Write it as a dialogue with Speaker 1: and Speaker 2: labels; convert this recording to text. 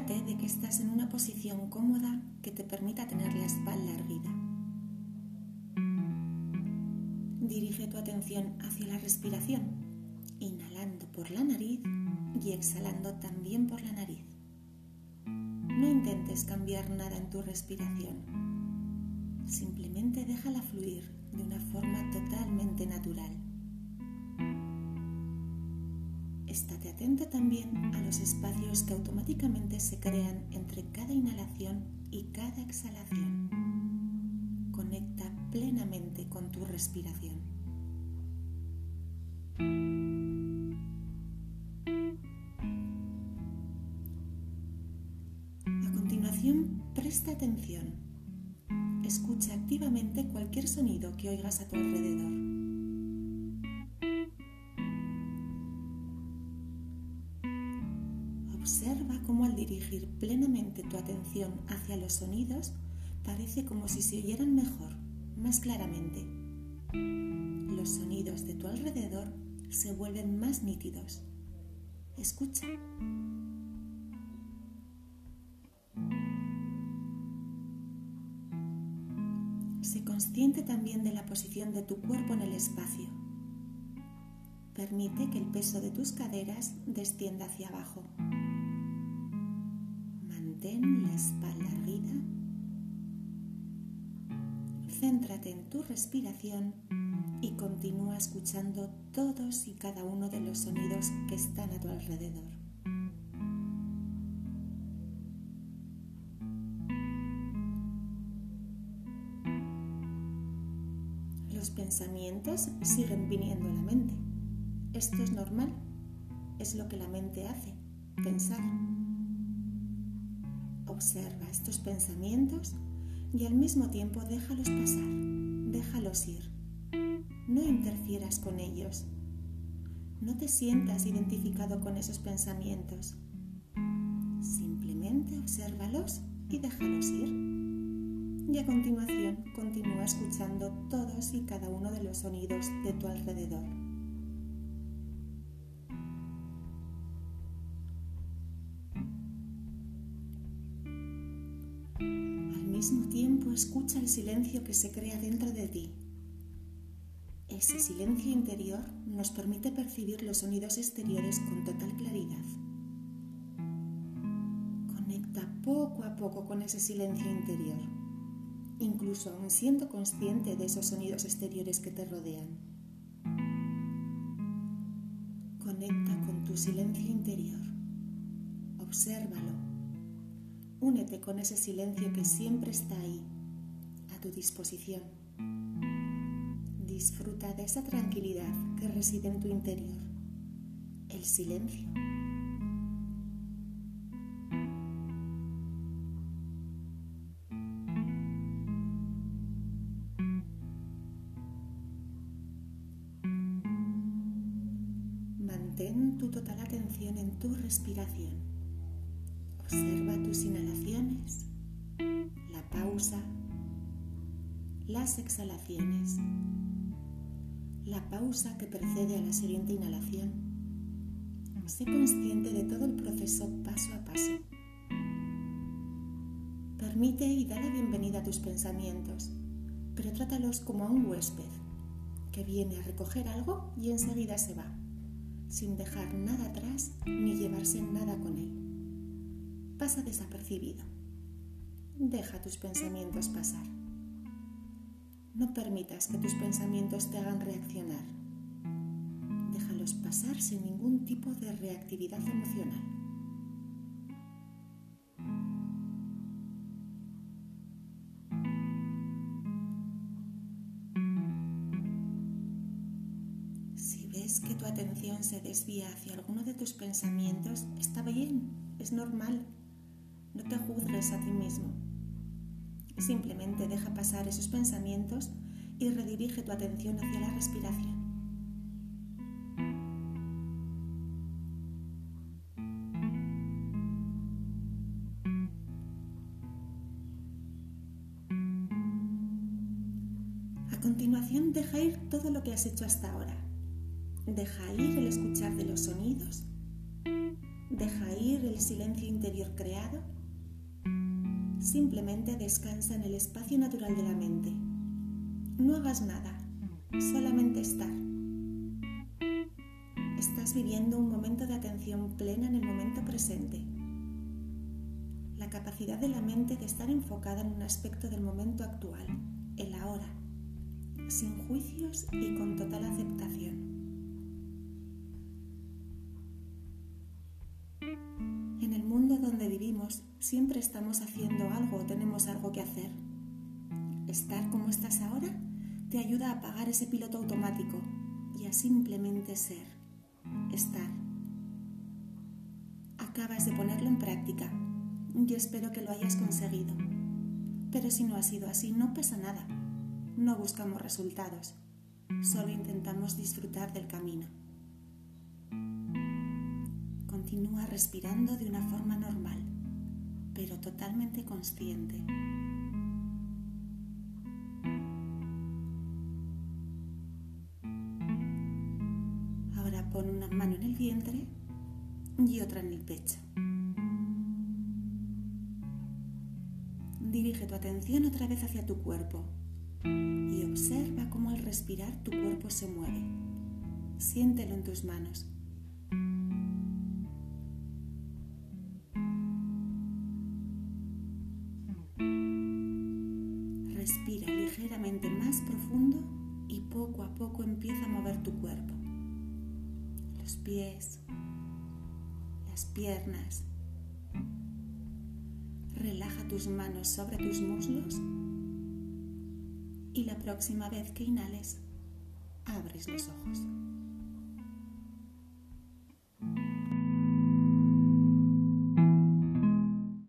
Speaker 1: De que estás en una posición cómoda que te permita tener la espalda erguida. Dirige tu atención hacia la respiración, inhalando por la nariz y exhalando también por la nariz. No intentes cambiar nada en tu respiración. Simplemente déjala fluir de una forma totalmente natural. Estate atento también a los espacios que automáticamente se crean entre cada inhalación y cada exhalación. Conecta plenamente con tu respiración. Presta atención. Escucha activamente cualquier sonido que oigas a tu alrededor. Observa cómo al dirigir plenamente tu atención hacia los sonidos parece como si se oyeran mejor, más claramente. Los sonidos de tu alrededor se vuelven más nítidos. Escucha. consciente también de la posición de tu cuerpo en el espacio. Permite que el peso de tus caderas descienda hacia abajo. Mantén la espalda erguida. Céntrate en tu respiración y continúa escuchando todos y cada uno de los sonidos que están a tu alrededor. pensamientos siguen viniendo a la mente. Esto es normal, es lo que la mente hace, pensar. Observa estos pensamientos y al mismo tiempo déjalos pasar, déjalos ir. No interfieras con ellos. No te sientas identificado con esos pensamientos. Simplemente obsérvalos y déjalos ir y a continuación continúa escuchando todos y cada uno de los sonidos de tu alrededor. Mismo tiempo escucha el silencio que se crea dentro de ti. Ese silencio interior nos permite percibir los sonidos exteriores con total claridad. Conecta poco a poco con ese silencio interior incluso aún siendo consciente de esos sonidos exteriores que te rodean. Conecta con tu silencio interior. Obsérvalo. Únete con ese silencio que siempre está ahí, a tu disposición. Disfruta de esa tranquilidad que reside en tu interior, el silencio. Mantén tu total atención en tu respiración. Observa tus inhalaciones, la pausa, las exhalaciones, la pausa que precede a la siguiente inhalación. Sé consciente de todo el proceso paso a paso. Permite y da la bienvenida a tus pensamientos, pero trátalos como a un huésped que viene a recoger algo y enseguida se va sin dejar nada atrás ni llevarse nada con él. Pasa desapercibido. Deja tus pensamientos pasar. No permitas que tus pensamientos te hagan reaccionar. Déjalos pasar sin ningún tipo de reactividad emocional. que tu atención se desvía hacia alguno de tus pensamientos, está bien, es normal. No te juzgues a ti mismo. Simplemente deja pasar esos pensamientos y redirige tu atención hacia la respiración. A continuación, deja ir todo lo que has hecho hasta ahora Deja ir el escuchar de los sonidos Deja ir el silencio interior creado. Simplemente descansa en el espacio natural de la mente. No hagas nada, solamente estar. Estás viviendo un momento de atención plena en el momento presente. La capacidad de la mente de estar enfocada en un aspecto del momento actual, el ahora, sin juicios y con total aceptación. Donde vivimos siempre estamos haciendo algo o tenemos algo que hacer. Estar como estás ahora te ayuda a apagar ese piloto automático y a simplemente ser, estar. Acabas de ponerlo en práctica y espero que lo hayas conseguido. Pero si no ha sido así, no pasa nada. No buscamos resultados, solo intentamos disfrutar del camino. Respirando de una forma normal, pero totalmente consciente. Ahora pon una mano en el vientre y otra en el pecho. Dirige tu atención otra vez hacia tu cuerpo y observa cómo al respirar tu cuerpo se mueve. Siéntelo en tus manos. Respira ligeramente más profundo y poco a poco empieza a mover tu cuerpo. Los pies, las piernas, Relaja tus manos sobre tus muslos y la próxima vez que inhales, abres los ojos.